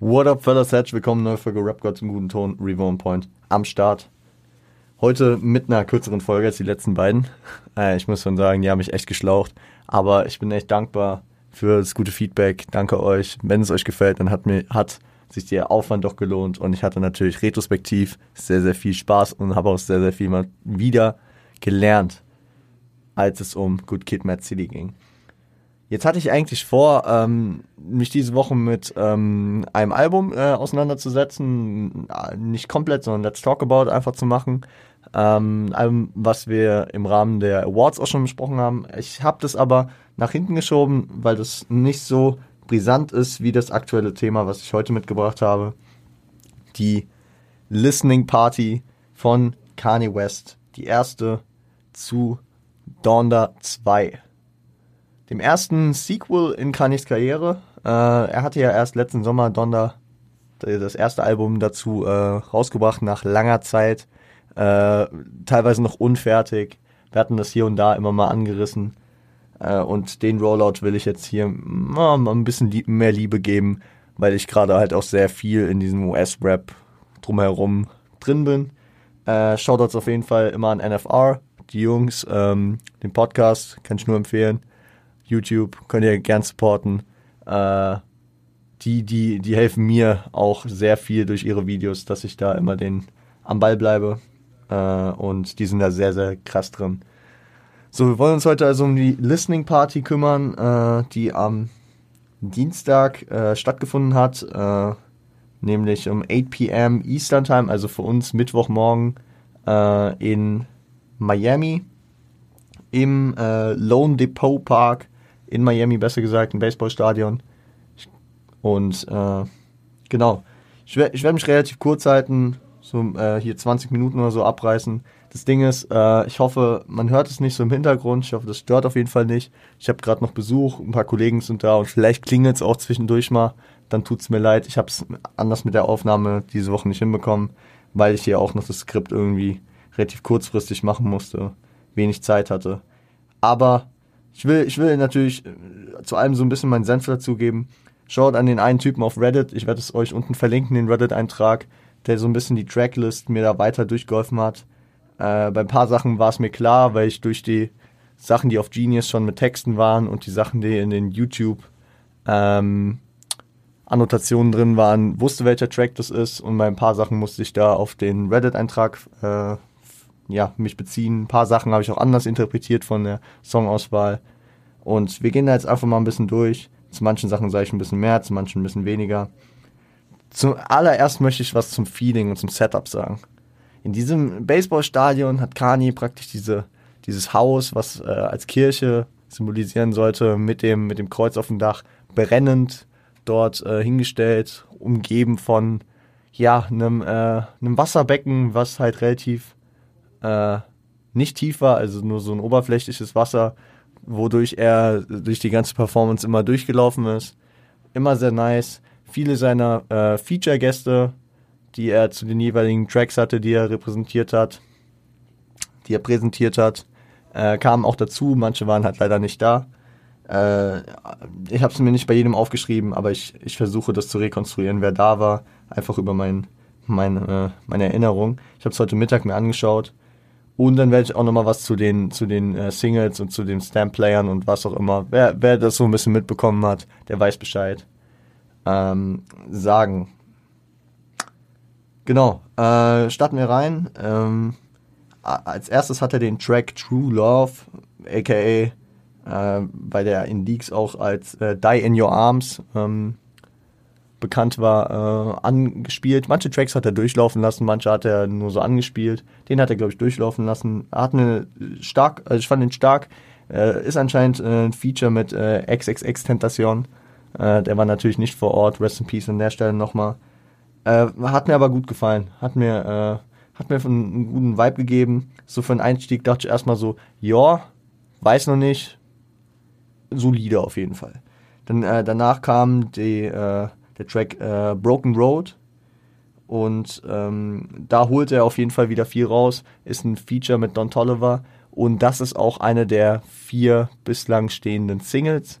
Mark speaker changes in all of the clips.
Speaker 1: What up, fellas? Herzlich willkommen, neue Folge Rap God im guten Ton, Reborn Point am Start. Heute mit einer kürzeren Folge als die letzten beiden. Äh, ich muss schon sagen, die haben mich echt geschlaucht. Aber ich bin echt dankbar für das gute Feedback. Danke euch. Wenn es euch gefällt, dann hat mir, hat sich der Aufwand doch gelohnt. Und ich hatte natürlich retrospektiv sehr, sehr viel Spaß und habe auch sehr, sehr viel mal wieder gelernt, als es um Good Kid, Mad City ging. Jetzt hatte ich eigentlich vor, ähm, mich diese Woche mit ähm, einem Album äh, auseinanderzusetzen. Nicht komplett, sondern Let's Talk About einfach zu machen. Ähm, Album, was wir im Rahmen der Awards auch schon besprochen haben. Ich habe das aber nach hinten geschoben, weil das nicht so brisant ist wie das aktuelle Thema, was ich heute mitgebracht habe. Die Listening Party von Kanye West. Die erste zu Donda 2 dem ersten Sequel in Kanyes Karriere. Äh, er hatte ja erst letzten Sommer Donda das erste Album dazu äh, rausgebracht nach langer Zeit, äh, teilweise noch unfertig. Wir hatten das hier und da immer mal angerissen. Äh, und den Rollout will ich jetzt hier mal, mal ein bisschen lieb, mehr Liebe geben, weil ich gerade halt auch sehr viel in diesem US-Rap drumherum drin bin. Äh, Shoutouts auf jeden Fall immer an NFR, die Jungs, ähm, den Podcast kann ich nur empfehlen. YouTube, könnt ihr gern supporten. Äh, die, die, die helfen mir auch sehr viel durch ihre Videos, dass ich da immer den am Ball bleibe. Äh, und die sind da sehr, sehr krass drin. So, wir wollen uns heute also um die Listening Party kümmern, äh, die am Dienstag äh, stattgefunden hat, äh, nämlich um 8 p.m. Eastern Time, also für uns Mittwochmorgen äh, in Miami im äh, Lone Depot Park in Miami, besser gesagt, ein Baseballstadion. Und äh, genau, ich werde ich werd mich relativ kurz halten, so äh, hier 20 Minuten oder so abreißen. Das Ding ist, äh, ich hoffe, man hört es nicht so im Hintergrund. Ich hoffe, das stört auf jeden Fall nicht. Ich habe gerade noch Besuch, ein paar Kollegen sind da und vielleicht klingelt es auch zwischendurch mal. Dann tut es mir leid. Ich habe es anders mit der Aufnahme diese Woche nicht hinbekommen, weil ich hier auch noch das Skript irgendwie relativ kurzfristig machen musste, wenig Zeit hatte. Aber ich will, ich will natürlich äh, zu allem so ein bisschen meinen Senf dazugeben. Schaut an den einen Typen auf Reddit. Ich werde es euch unten verlinken, den Reddit-Eintrag, der so ein bisschen die Tracklist mir da weiter durchgeholfen hat. Äh, bei ein paar Sachen war es mir klar, weil ich durch die Sachen, die auf Genius schon mit Texten waren und die Sachen, die in den YouTube ähm, Annotationen drin waren, wusste, welcher Track das ist und bei ein paar Sachen musste ich da auf den Reddit-Eintrag äh, ja, mich beziehen. Ein paar Sachen habe ich auch anders interpretiert von der Songauswahl. Und wir gehen da jetzt einfach mal ein bisschen durch. Zu manchen Sachen sage ich ein bisschen mehr, zu manchen ein bisschen weniger. Zum allererst möchte ich was zum Feeling und zum Setup sagen. In diesem Baseballstadion hat Kani praktisch diese, dieses Haus, was äh, als Kirche symbolisieren sollte, mit dem, mit dem Kreuz auf dem Dach, brennend dort äh, hingestellt, umgeben von ja, einem, äh, einem Wasserbecken, was halt relativ äh, nicht tief war, also nur so ein oberflächliches Wasser, wodurch er durch die ganze Performance immer durchgelaufen ist. Immer sehr nice. Viele seiner äh, Feature-Gäste, die er zu den jeweiligen Tracks hatte, die er repräsentiert hat, die er präsentiert hat, äh, kamen auch dazu. Manche waren halt leider nicht da. Äh, ich habe es mir nicht bei jedem aufgeschrieben, aber ich, ich versuche das zu rekonstruieren, wer da war, einfach über mein, mein, äh, meine Erinnerung. Ich habe es heute Mittag mir angeschaut und dann werde ich auch nochmal was zu den, zu den äh, Singles und zu den Stamp-Playern und was auch immer. Wer, wer das so ein bisschen mitbekommen hat, der weiß Bescheid. Ähm, sagen. Genau, äh, starten wir rein. Ähm, als erstes hat er den Track True Love, aka, äh, weil der in auch als äh, Die in Your Arms ähm, bekannt war, äh, angespielt. Manche Tracks hat er durchlaufen lassen, manche hat er nur so angespielt. Den hat er, glaube ich, durchlaufen lassen. Er hat eine stark, also ich fand ihn stark. Äh, ist anscheinend äh, ein Feature mit äh, XXX Tentation. Äh, der war natürlich nicht vor Ort. Rest in Peace an der Stelle nochmal. Äh, hat mir aber gut gefallen. Hat mir, äh, hat mir einen guten Vibe gegeben. So für einen Einstieg dachte ich erstmal so, ja, weiß noch nicht. Solide auf jeden Fall. Dann äh, danach kam die äh, der Track äh, Broken Road. Und ähm, da holt er auf jeden Fall wieder viel raus. Ist ein Feature mit Don Tolliver. Und das ist auch eine der vier bislang stehenden Singles.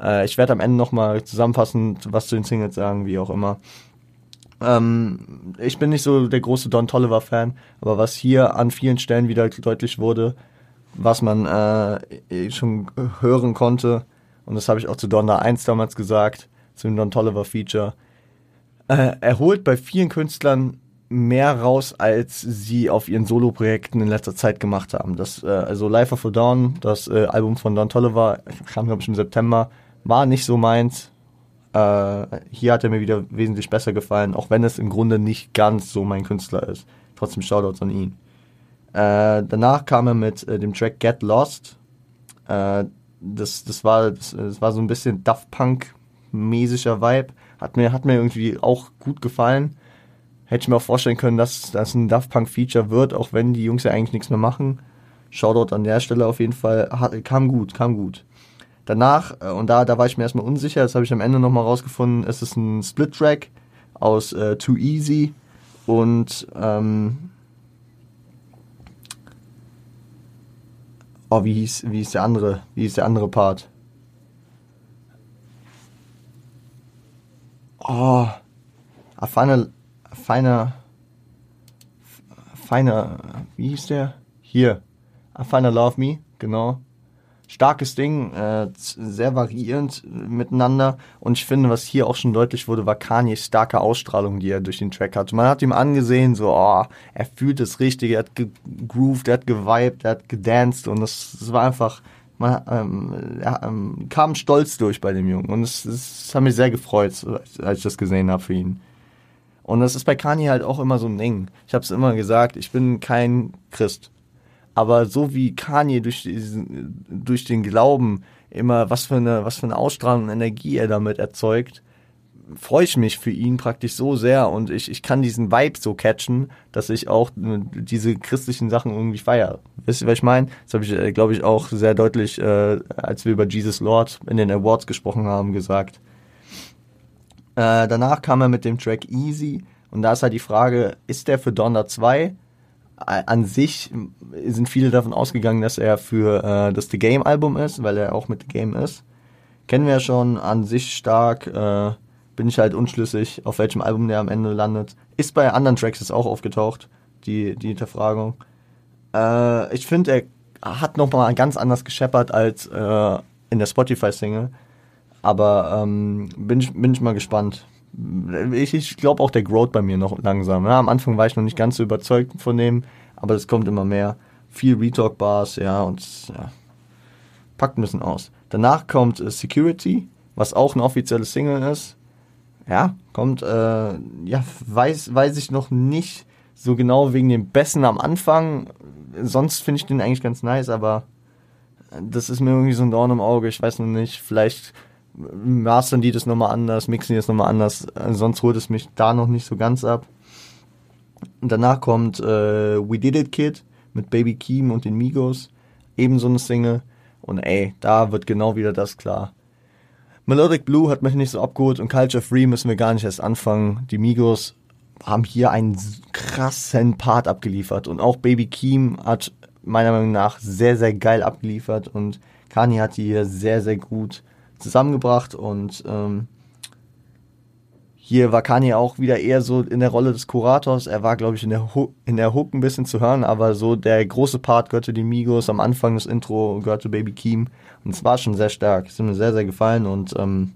Speaker 1: Äh, ich werde am Ende nochmal zusammenfassend was zu den Singles sagen, wie auch immer. Ähm, ich bin nicht so der große Don Tolliver-Fan, aber was hier an vielen Stellen wieder deutlich wurde, was man äh, schon hören konnte, und das habe ich auch zu Donda 1 damals gesagt, zu dem Don Tolliver Feature, äh, er holt bei vielen Künstlern mehr raus, als sie auf ihren Solo-Projekten in letzter Zeit gemacht haben. Das, äh, also Life of a Dawn, das äh, Album von Don Tolliver, kam glaube ich im September, war nicht so meins. Äh, hier hat er mir wieder wesentlich besser gefallen, auch wenn es im Grunde nicht ganz so mein Künstler ist. Trotzdem Shoutouts an ihn. Äh, danach kam er mit äh, dem Track Get Lost. Äh, das, das, war, das, das war so ein bisschen Daft Punk-mäßiger Vibe. Hat mir, hat mir irgendwie auch gut gefallen. Hätte ich mir auch vorstellen können, dass das ein Daft Punk-Feature wird, auch wenn die Jungs ja eigentlich nichts mehr machen. Shoutout an der Stelle auf jeden Fall. Hat, kam gut, kam gut. Danach, äh, und da, da war ich mir erstmal unsicher, das habe ich am Ende nochmal rausgefunden, es ist ein Split-Track aus äh, Too Easy und ähm, Oh, wie hieß, wie hieß der andere, wie hieß der andere Part? Oh, a feiner, feiner, feiner, wie hieß der? Hier, a feiner Love Me, genau starkes Ding, äh, sehr variierend miteinander. Und ich finde, was hier auch schon deutlich wurde, war Kanye's starke Ausstrahlung, die er durch den Track hat. Man hat ihm angesehen, so, oh, er fühlt das Richtige, er hat gegrooved, er hat gewiped, er hat gedanced und das, das war einfach, man ähm, er, ähm, kam stolz durch bei dem Jungen. Und es, es hat mich sehr gefreut, als ich das gesehen habe für ihn. Und das ist bei Kanye halt auch immer so ein Ding. Ich habe es immer gesagt, ich bin kein Christ. Aber so wie Kanye durch, diesen, durch den Glauben immer, was für eine, was für eine Ausstrahlung und Energie er damit erzeugt, freue ich mich für ihn praktisch so sehr und ich, ich kann diesen Vibe so catchen, dass ich auch diese christlichen Sachen irgendwie feiere. Wisst ihr, was ich meine? Das habe ich, äh, glaube ich, auch sehr deutlich, äh, als wir über Jesus Lord in den Awards gesprochen haben, gesagt. Äh, danach kam er mit dem Track Easy und da ist halt die Frage, ist der für Donner 2 an sich sind viele davon ausgegangen, dass er für äh, das The Game Album ist, weil er auch mit The Game ist. Kennen wir ja schon, an sich stark, äh, bin ich halt unschlüssig, auf welchem Album der am Ende landet. Ist bei anderen Tracks jetzt auch aufgetaucht, die, die Hinterfragung. Äh, ich finde, er hat nochmal ganz anders gescheppert als äh, in der Spotify-Single. Aber ähm, bin, ich, bin ich mal gespannt ich, ich glaube auch, der growt bei mir noch langsam. Ja, am Anfang war ich noch nicht ganz so überzeugt von dem, aber es kommt immer mehr. Viel Retalk-Bars, ja, und ja, packt ein bisschen aus. Danach kommt äh, Security, was auch ein offizielles Single ist. Ja, kommt, äh, ja, weiß, weiß ich noch nicht so genau wegen dem Besten am Anfang. Sonst finde ich den eigentlich ganz nice, aber das ist mir irgendwie so ein Dorn im Auge. Ich weiß noch nicht, vielleicht mastern die das nochmal anders, mixen die das nochmal anders. Sonst holt es mich da noch nicht so ganz ab. Danach kommt äh, We Did It Kid mit Baby Keem und den Migos. Ebenso eine Single. Und ey, da wird genau wieder das klar. Melodic Blue hat mich nicht so abgeholt und Culture Free müssen wir gar nicht erst anfangen. Die Migos haben hier einen krassen Part abgeliefert und auch Baby Keem hat meiner Meinung nach sehr, sehr geil abgeliefert und Kanye hat die hier sehr, sehr gut zusammengebracht und ähm, hier war Kanye auch wieder eher so in der Rolle des Kurators. Er war, glaube ich, in der, Hook, in der Hook ein bisschen zu hören, aber so der große Part gehörte die Migos. Am Anfang des Intro gehörte Baby Keem. Und es war schon sehr stark. Es hat mir sehr, sehr gefallen und, ähm,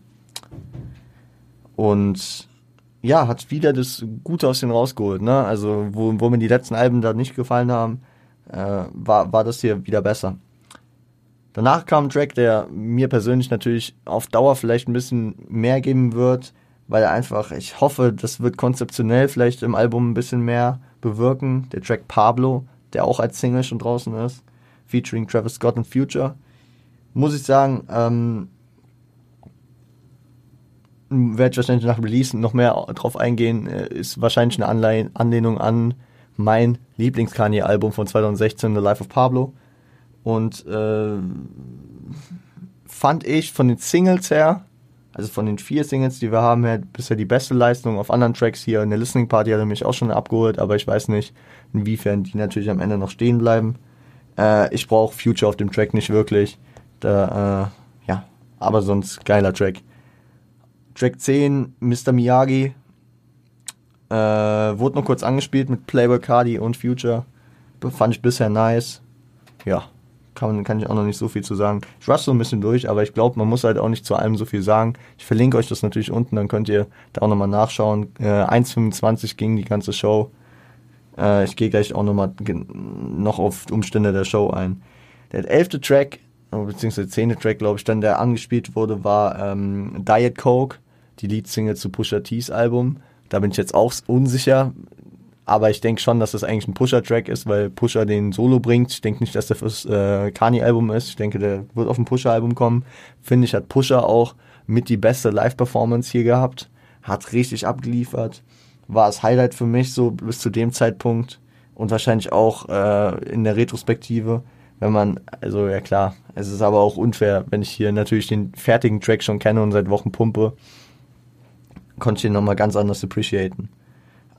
Speaker 1: und ja, hat wieder das Gute aus den rausgeholt. Ne? Also, wo, wo mir die letzten Alben da nicht gefallen haben, äh, war, war das hier wieder besser. Danach kam ein Track, der mir persönlich natürlich auf Dauer vielleicht ein bisschen mehr geben wird, weil einfach, ich hoffe, das wird konzeptionell vielleicht im Album ein bisschen mehr bewirken. Der Track Pablo, der auch als Single schon draußen ist, featuring Travis Scott und Future. Muss ich sagen, ähm, werde ich wahrscheinlich nach Release noch mehr drauf eingehen, äh, ist wahrscheinlich eine Anleihen, Anlehnung an mein Lieblings-Kanye-Album von 2016, The Life of Pablo. Und äh, fand ich von den Singles her, also von den vier Singles, die wir haben, her bisher die beste Leistung. Auf anderen Tracks hier in der Listening Party hat er mich auch schon abgeholt, aber ich weiß nicht, inwiefern die natürlich am Ende noch stehen bleiben. Äh, ich brauche Future auf dem Track nicht wirklich. Da, äh, ja, Aber sonst geiler Track. Track 10, Mr. Miyagi. Äh, wurde noch kurz angespielt mit Playboy Cardi und Future. Fand ich bisher nice. Ja, kann, kann ich auch noch nicht so viel zu sagen. Ich rush so ein bisschen durch, aber ich glaube, man muss halt auch nicht zu allem so viel sagen. Ich verlinke euch das natürlich unten, dann könnt ihr da auch nochmal nachschauen. Äh, 1,25 ging die ganze Show. Äh, ich gehe gleich auch nochmal noch auf Umstände der Show ein. Der elfte Track, beziehungsweise zehnte Track, glaube ich, dann der angespielt wurde, war ähm, Diet Coke, die Leadsingle zu Pusha T's Album. Da bin ich jetzt auch unsicher. Aber ich denke schon, dass das eigentlich ein Pusher-Track ist, weil Pusher den Solo bringt. Ich denke nicht, dass der fürs äh, Kani-Album ist. Ich denke, der wird auf ein Pusher-Album kommen. Finde ich, hat Pusher auch mit die beste Live-Performance hier gehabt. Hat richtig abgeliefert. War das Highlight für mich so bis zu dem Zeitpunkt. Und wahrscheinlich auch äh, in der Retrospektive. Wenn man, also ja klar, es ist aber auch unfair, wenn ich hier natürlich den fertigen Track schon kenne und seit Wochen pumpe, konnte ich den nochmal ganz anders appreciaten.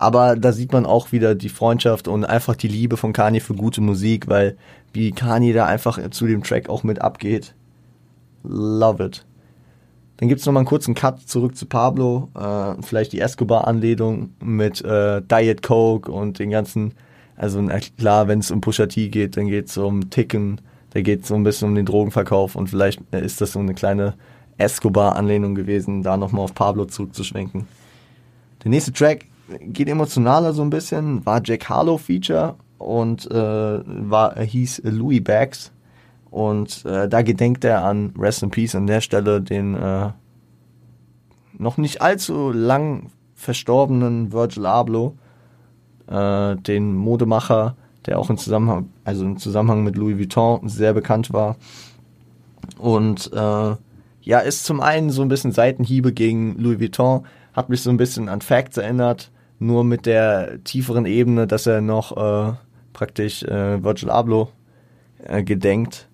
Speaker 1: Aber da sieht man auch wieder die Freundschaft und einfach die Liebe von Kanye für gute Musik, weil wie Kanye da einfach zu dem Track auch mit abgeht. Love it. Dann gibt's noch mal einen kurzen Cut zurück zu Pablo, äh, vielleicht die Escobar-Anlehnung mit äh, Diet Coke und den ganzen, also klar, wenn es um Pusha T geht, dann geht's um Ticken, da geht's so ein bisschen um den Drogenverkauf und vielleicht ist das so eine kleine Escobar-Anlehnung gewesen, da nochmal auf Pablo zurückzuschwenken. Der nächste Track geht emotionaler so ein bisschen, war Jack Harlow Feature und äh, war, hieß Louis Bags. Und äh, da gedenkt er an Rest in Peace an der Stelle den äh, noch nicht allzu lang verstorbenen Virgil Abloh, äh, den Modemacher, der auch im Zusammenhang, also im Zusammenhang mit Louis Vuitton sehr bekannt war. Und äh, ja, ist zum einen so ein bisschen Seitenhiebe gegen Louis Vuitton, hat mich so ein bisschen an Facts erinnert, nur mit der tieferen Ebene, dass er noch äh, praktisch äh, Virgil Abloh äh, gedenkt.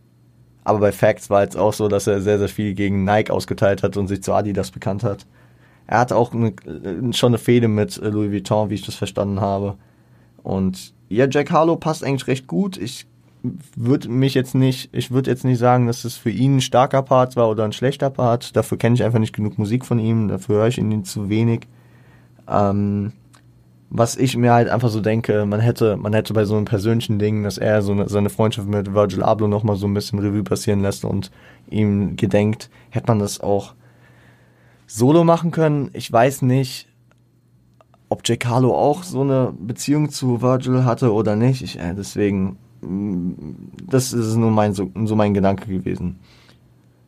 Speaker 1: Aber bei Facts war es auch so, dass er sehr, sehr viel gegen Nike ausgeteilt hat und sich zu Adidas bekannt hat. Er hat auch eine, schon eine Fehde mit äh, Louis Vuitton, wie ich das verstanden habe. Und ja, Jack Harlow passt eigentlich recht gut. Ich würde mich jetzt nicht, ich würde jetzt nicht sagen, dass es für ihn ein starker Part war oder ein schlechter Part. Dafür kenne ich einfach nicht genug Musik von ihm, dafür höre ich ihn zu wenig. Ähm, was ich mir halt einfach so denke, man hätte, man hätte bei so einem persönlichen Ding, dass er so eine, seine Freundschaft mit Virgil Abloh nochmal so ein bisschen Revue passieren lässt und ihm gedenkt, hätte man das auch solo machen können. Ich weiß nicht, ob Harlow auch so eine Beziehung zu Virgil hatte oder nicht. Ich, äh, deswegen, mm, das ist nur mein, so, so mein Gedanke gewesen.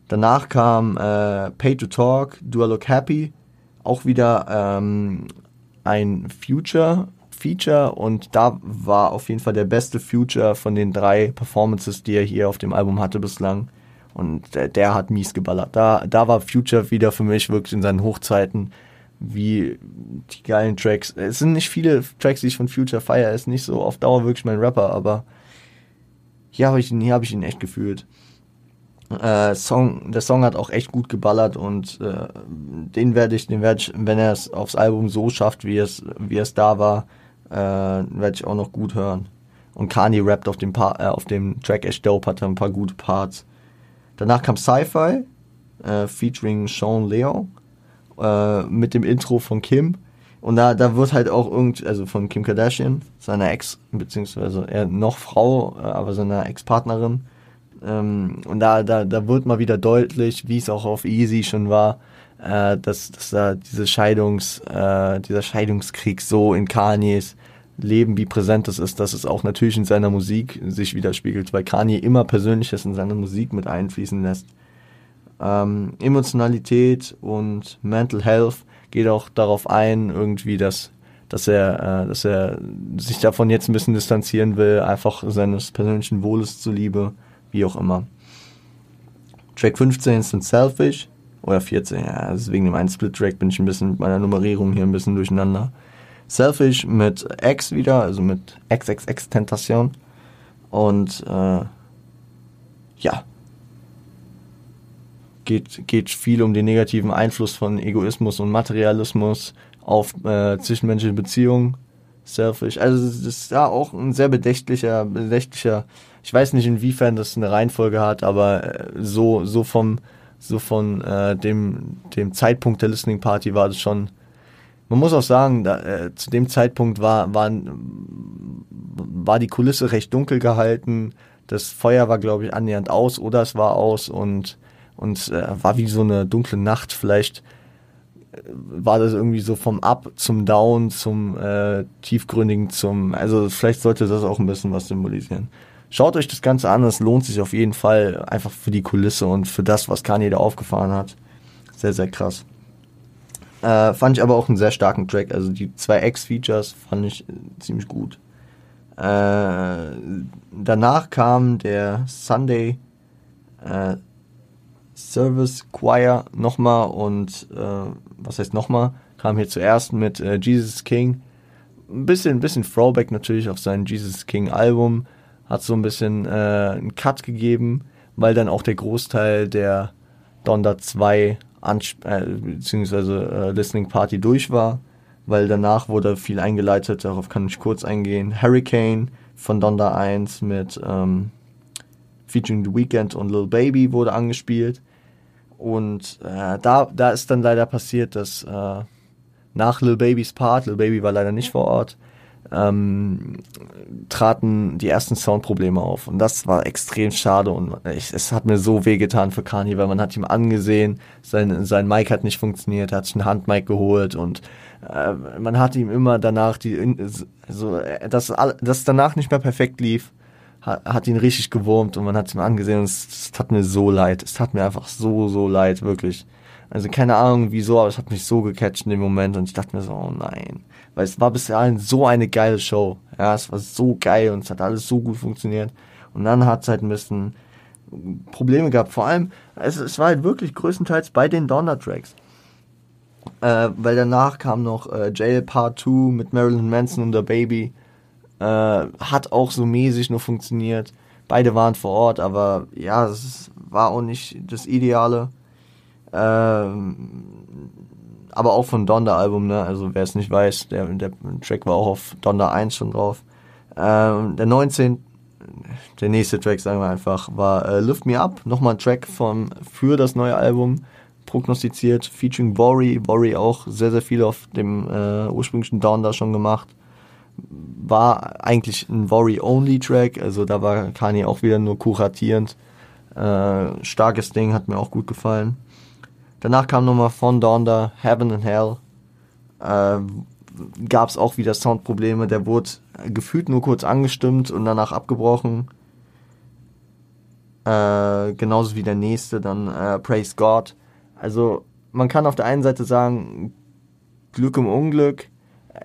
Speaker 1: Danach kam äh, Pay to Talk, Do I Look Happy, auch wieder ähm, ein Future Feature und da war auf jeden Fall der beste Future von den drei Performances, die er hier auf dem Album hatte bislang. Und der, der hat mies geballert. Da, da war Future wieder für mich wirklich in seinen Hochzeiten wie die geilen Tracks. Es sind nicht viele Tracks, die ich von Future feiere. Er ist nicht so auf Dauer wirklich mein Rapper, aber hier habe ich, ihn, hier hab ich ihn echt gefühlt. Äh, Song, der Song hat auch echt gut geballert und äh, den werde ich, den werde ich, wenn er es aufs Album so schafft, wie es, wie es da war, äh, werde ich auch noch gut hören. Und Kanye rappt auf dem, pa äh, auf dem Track echt dope, hatte ein paar gute Parts. Danach kam Sci-Fi, äh, featuring Sean Leo, äh, mit dem Intro von Kim. Und da, da wird halt auch irgend, also von Kim Kardashian, seiner Ex, beziehungsweise er noch Frau, äh, aber seiner Ex-Partnerin, ähm, und da, da, da wird mal wieder deutlich, wie es auch auf Easy schon war, äh, dass, dass da diese Scheidungs, äh, dieser Scheidungskrieg so in Kanyes Leben, wie präsent es ist, dass es auch natürlich in seiner Musik sich widerspiegelt, weil Kanye immer Persönliches in seine Musik mit einfließen lässt. Ähm, Emotionalität und Mental Health geht auch darauf ein, irgendwie, dass, dass er, äh, dass er sich davon jetzt ein bisschen distanzieren will, einfach seines persönlichen Wohles zuliebe wie auch immer. Track 15 ist dann Selfish. Oder 14, ja, deswegen dem einen Split-Track bin ich ein bisschen mit meiner Nummerierung hier ein bisschen durcheinander. Selfish mit X wieder, also mit XXX Tentation. Und äh, ja, geht, geht viel um den negativen Einfluss von Egoismus und Materialismus auf äh, zwischenmenschliche Beziehungen. Selfish. Also das ist ja auch ein sehr bedächtlicher, bedächtlicher ich weiß nicht, inwiefern das eine Reihenfolge hat, aber äh, so, so vom, so von äh, dem, dem Zeitpunkt der Listening Party war das schon. Man muss auch sagen, da, äh, zu dem Zeitpunkt war, war, war die Kulisse recht dunkel gehalten. Das Feuer war, glaube ich, annähernd aus oder es war aus und, und äh, war wie so eine dunkle Nacht. Vielleicht äh, war das irgendwie so vom Up zum Down zum äh, tiefgründigen zum, also vielleicht sollte das auch ein bisschen was symbolisieren. Schaut euch das Ganze an, es lohnt sich auf jeden Fall einfach für die Kulisse und für das, was Kanye da aufgefahren hat. Sehr, sehr krass. Äh, fand ich aber auch einen sehr starken Track. Also die zwei X-Features fand ich äh, ziemlich gut. Äh, danach kam der Sunday äh, Service Choir nochmal und äh, was heißt nochmal? Kam hier zuerst mit äh, Jesus King. Ein bisschen, ein bisschen Throwback natürlich auf sein Jesus King Album hat so ein bisschen äh, einen Cut gegeben, weil dann auch der Großteil der Donda 2 Ansp äh, beziehungsweise äh, Listening Party durch war, weil danach wurde viel eingeleitet, darauf kann ich kurz eingehen. Hurricane von Donda 1 mit ähm, featuring The Weeknd und Lil Baby wurde angespielt. Und äh, da, da ist dann leider passiert, dass äh, nach Lil Babys Part, Lil Baby war leider nicht vor Ort, ähm, traten die ersten Soundprobleme auf. Und das war extrem schade und ich, es hat mir so wehgetan für Kanye, weil man hat ihm angesehen, sein, sein Mic hat nicht funktioniert, er hat sich ein Handmic geholt und äh, man hat ihm immer danach die, so, dass das danach nicht mehr perfekt lief, hat, hat ihn richtig gewurmt und man hat ihm angesehen und es, es tat mir so leid. Es tat mir einfach so, so leid, wirklich. Also keine Ahnung wieso, aber es hat mich so gecatcht in dem Moment und ich dachte mir so, oh nein weil es war bis dahin so eine geile Show. Ja, es war so geil und es hat alles so gut funktioniert. Und dann hat es halt ein bisschen Probleme gehabt. Vor allem, es, es war halt wirklich größtenteils bei den Donner-Tracks. Äh, weil danach kam noch äh, Jail Part 2 mit Marilyn Manson und der Baby. Äh, hat auch so mäßig nur funktioniert. Beide waren vor Ort, aber ja, es war auch nicht das Ideale. Ähm, aber auch von Donda Album, ne? Also wer es nicht weiß, der, der Track war auch auf Donda 1 schon drauf. Ähm, der 19. Der nächste Track, sagen wir einfach, war äh, Lift Me Up, nochmal ein Track vom, für das neue Album prognostiziert, featuring Bori. Bori auch sehr, sehr viel auf dem äh, ursprünglichen Donda schon gemacht. War eigentlich ein Bori-Only-Track, also da war Kanye auch wieder nur kuratierend. Äh, starkes Ding, hat mir auch gut gefallen. Danach kam nochmal von Donda Heaven and Hell. Äh, Gab es auch wieder Soundprobleme. Der wurde gefühlt nur kurz angestimmt und danach abgebrochen. Äh, genauso wie der nächste, dann äh, Praise God. Also man kann auf der einen Seite sagen, Glück im Unglück.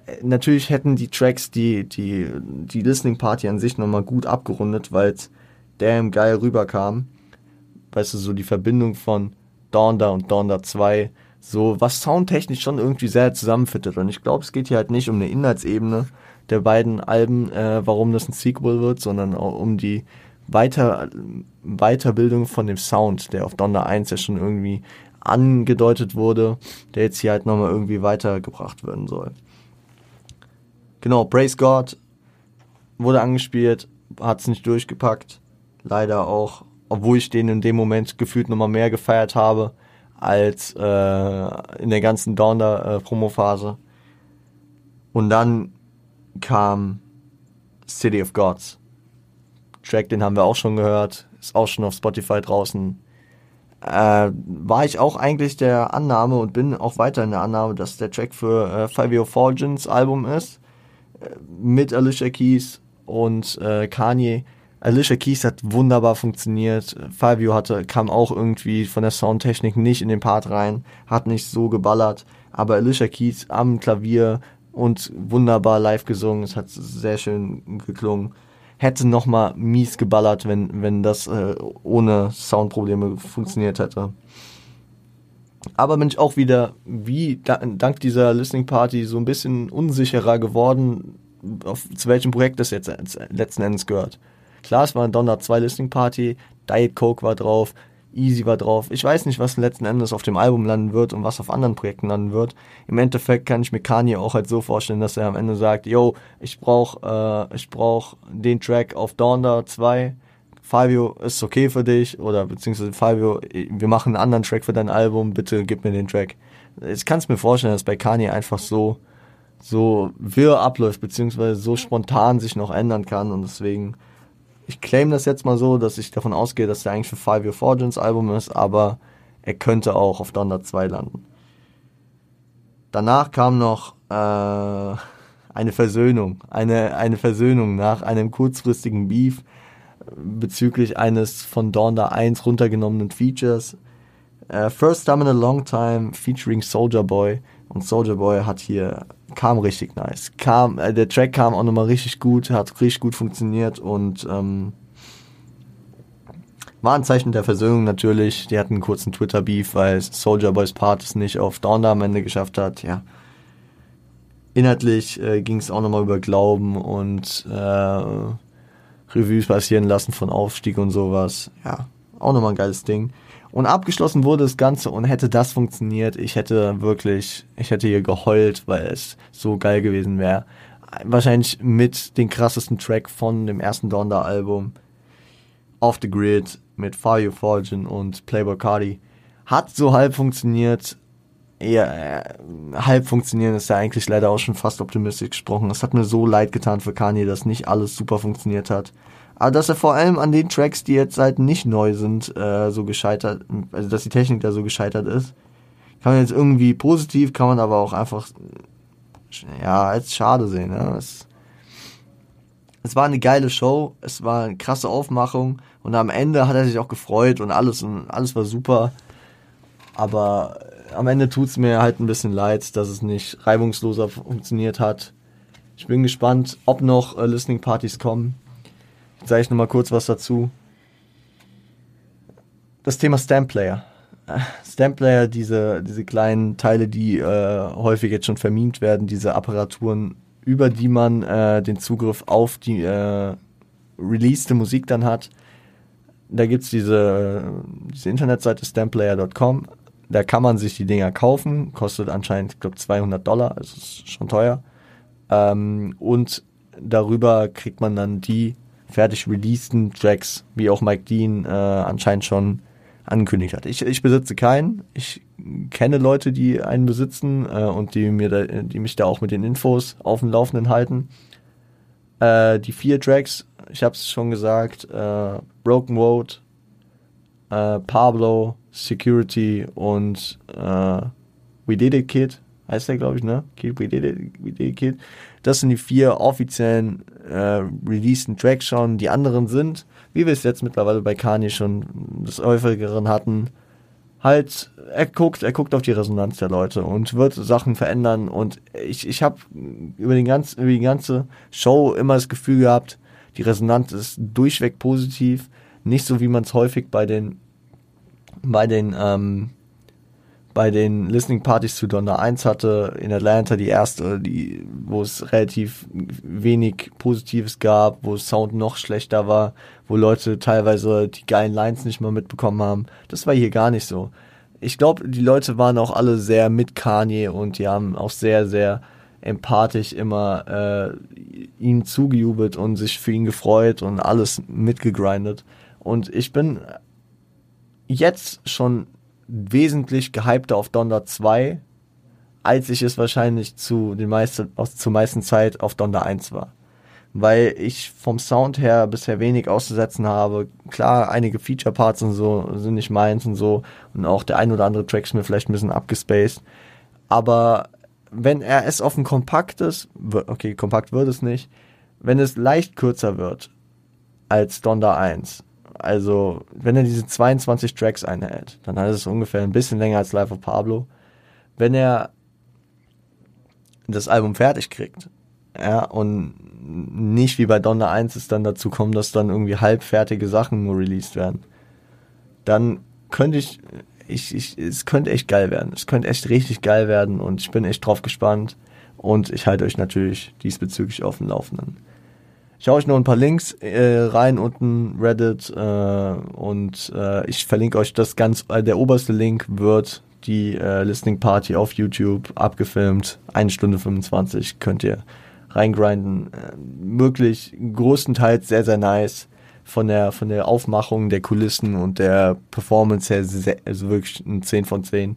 Speaker 1: Äh, natürlich hätten die Tracks die, die, die Listening Party an sich nochmal gut abgerundet, weil es damn geil rüberkam. Weißt du, so die Verbindung von Donda und Donda 2, so was soundtechnisch schon irgendwie sehr zusammenfittet. Und ich glaube, es geht hier halt nicht um eine Inhaltsebene der beiden Alben, äh, warum das ein Sequel wird, sondern auch um die Weiter, Weiterbildung von dem Sound, der auf Donda 1 ja schon irgendwie angedeutet wurde, der jetzt hier halt nochmal irgendwie weitergebracht werden soll. Genau, Praise God wurde angespielt, hat es nicht durchgepackt. Leider auch obwohl ich den in dem Moment gefühlt nochmal mehr gefeiert habe als äh, in der ganzen Downer-Promo-Phase. Und dann kam City of Gods. Track, den haben wir auch schon gehört, ist auch schon auf Spotify draußen. Äh, war ich auch eigentlich der Annahme und bin auch weiter in der Annahme, dass der Track für äh, Fabio Forgens Album ist. Äh, mit Alicia Keys und äh, Kanye. Alicia Keys hat wunderbar funktioniert. Fabio hatte, kam auch irgendwie von der Soundtechnik nicht in den Part rein, hat nicht so geballert. Aber Alicia Keys am Klavier und wunderbar live gesungen. Es hat sehr schön geklungen. Hätte nochmal mies geballert, wenn, wenn das äh, ohne Soundprobleme funktioniert hätte. Aber bin ich auch wieder, wie dank dieser Listening Party, so ein bisschen unsicherer geworden, auf, zu welchem Projekt das jetzt letzten Endes gehört. Klar, es war eine Donner 2 Listening Party, Diet Coke war drauf, Easy war drauf. Ich weiß nicht, was letzten Endes auf dem Album landen wird und was auf anderen Projekten landen wird. Im Endeffekt kann ich mir Kanye auch halt so vorstellen, dass er am Ende sagt, yo, ich brauch, äh, ich brauch den Track auf Donda 2 Fabio, ist okay für dich oder beziehungsweise Fabio, wir machen einen anderen Track für dein Album, bitte gib mir den Track. Ich kann es mir vorstellen, dass bei Kanye einfach so, so wirr abläuft, beziehungsweise so spontan sich noch ändern kann und deswegen, ich claim das jetzt mal so, dass ich davon ausgehe, dass der eigentlich für Five Year Fortunes Album ist, aber er könnte auch auf Donner 2 landen. Danach kam noch äh, eine Versöhnung, eine, eine Versöhnung nach einem kurzfristigen Beef bezüglich eines von Donda 1 runtergenommenen Features. Uh, First Time in a Long Time featuring Soldier Boy und Soldier Boy hat hier kam richtig nice. Kam äh, der Track kam auch nochmal richtig gut, hat richtig gut funktioniert und ähm, war ein Zeichen der Versöhnung natürlich. Die hatten einen kurzen Twitter-Beef, weil Soldier Boys Part es nicht auf Donda am Ende geschafft hat. Ja, inhaltlich äh, ging es auch nochmal über Glauben und äh, Revues passieren lassen von Aufstieg und sowas. Ja, auch nochmal ein geiles Ding. Und abgeschlossen wurde das Ganze und hätte das funktioniert, ich hätte wirklich, ich hätte hier geheult, weil es so geil gewesen wäre. Wahrscheinlich mit dem krassesten Track von dem ersten Donda-Album. Off the Grid mit Fire Fortune und Playboy Cardi. Hat so halb funktioniert, eher äh, halb funktionieren ist ja eigentlich leider auch schon fast optimistisch gesprochen. Es hat mir so leid getan für Kanye, dass nicht alles super funktioniert hat. Aber dass er vor allem an den Tracks, die jetzt halt nicht neu sind, äh, so gescheitert, also dass die Technik da so gescheitert ist, kann man jetzt irgendwie positiv, kann man aber auch einfach ja als schade sehen. Ja. Es, es war eine geile Show, es war eine krasse Aufmachung und am Ende hat er sich auch gefreut und alles und alles war super. Aber am Ende tut es mir halt ein bisschen leid, dass es nicht reibungsloser funktioniert hat. Ich bin gespannt, ob noch äh, Listening Partys kommen. Sage ich nochmal kurz was dazu. Das Thema Stamp Player. Äh, Stamp Player, diese, diese kleinen Teile, die äh, häufig jetzt schon vermint werden, diese Apparaturen, über die man äh, den Zugriff auf die äh, released Musik dann hat. Da gibt es diese, diese Internetseite stampplayer.com da kann man sich die Dinger kaufen, kostet anscheinend, ich glaube, 200 Dollar, also ist schon teuer. Ähm, und darüber kriegt man dann die fertig releaseden Tracks, wie auch Mike Dean äh, anscheinend schon angekündigt hat. Ich, ich besitze keinen. Ich kenne Leute, die einen besitzen äh, und die mir da, die mich da auch mit den Infos auf dem Laufenden halten. Äh, die vier Tracks, ich habe es schon gesagt, äh, Broken Road, äh, Pablo, Security und äh, We Did It Kid, heißt der, glaube ich, ne? Kid, We Did It, We Did It Kid. Das sind die vier offiziellen äh, releaseden Tracks schon. Die anderen sind, wie wir es jetzt mittlerweile bei Kanye schon des häufigeren hatten, halt, er guckt, er guckt auf die Resonanz der Leute und wird Sachen verändern. Und ich, ich habe über, über die ganze Show immer das Gefühl gehabt, die Resonanz ist durchweg positiv. Nicht so, wie man es häufig bei den bei den ähm, bei den Listening Partys zu Donner 1 hatte, in Atlanta die erste, die, wo es relativ wenig Positives gab, wo Sound noch schlechter war, wo Leute teilweise die geilen Lines nicht mal mitbekommen haben. Das war hier gar nicht so. Ich glaube, die Leute waren auch alle sehr mit Kanye und die haben auch sehr, sehr empathisch immer äh, ihm zugejubelt und sich für ihn gefreut und alles mitgegrindet. Und ich bin jetzt schon wesentlich gehypter auf Donda 2, als ich es wahrscheinlich zu den meisten, zur meisten Zeit auf Donda 1 war. Weil ich vom Sound her bisher wenig auszusetzen habe. Klar, einige Feature-Parts und so sind nicht meins und so. Und auch der ein oder andere Track ist mir vielleicht ein bisschen abgespaced. Aber wenn er es auf ein kompaktes, okay, kompakt wird es nicht, wenn es leicht kürzer wird als Donda 1, also, wenn er diese 22 Tracks einhält, dann hat es ungefähr ein bisschen länger als Life of Pablo. Wenn er das Album fertig kriegt, ja, und nicht wie bei Donner 1 es dann dazu kommt, dass dann irgendwie halbfertige Sachen nur released werden, dann könnte ich, ich, ich, es könnte echt geil werden. Es könnte echt richtig geil werden und ich bin echt drauf gespannt und ich halte euch natürlich diesbezüglich auf dem Laufenden. Ich hau euch noch ein paar Links äh, rein unten, Reddit äh, und äh, ich verlinke euch das ganz, äh, der oberste Link wird die äh, Listening Party auf YouTube abgefilmt, eine Stunde 25 könnt ihr reingrinden. Äh, wirklich größtenteils sehr, sehr nice. von der, von der Aufmachung der Kulissen und der Performance her, sehr, also wirklich ein 10 von 10.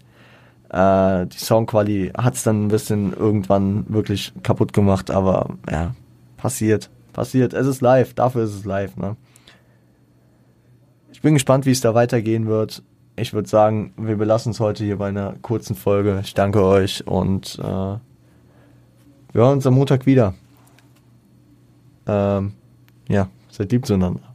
Speaker 1: Äh, die Songquali hat es dann ein bisschen irgendwann wirklich kaputt gemacht, aber ja, passiert, passiert. Es ist live, dafür ist es live, ne? Ich bin gespannt, wie es da weitergehen wird. Ich würde sagen, wir belassen es heute hier bei einer kurzen Folge. Ich danke euch und äh, wir hören uns am Montag wieder. Ähm, ja, seid lieb zueinander.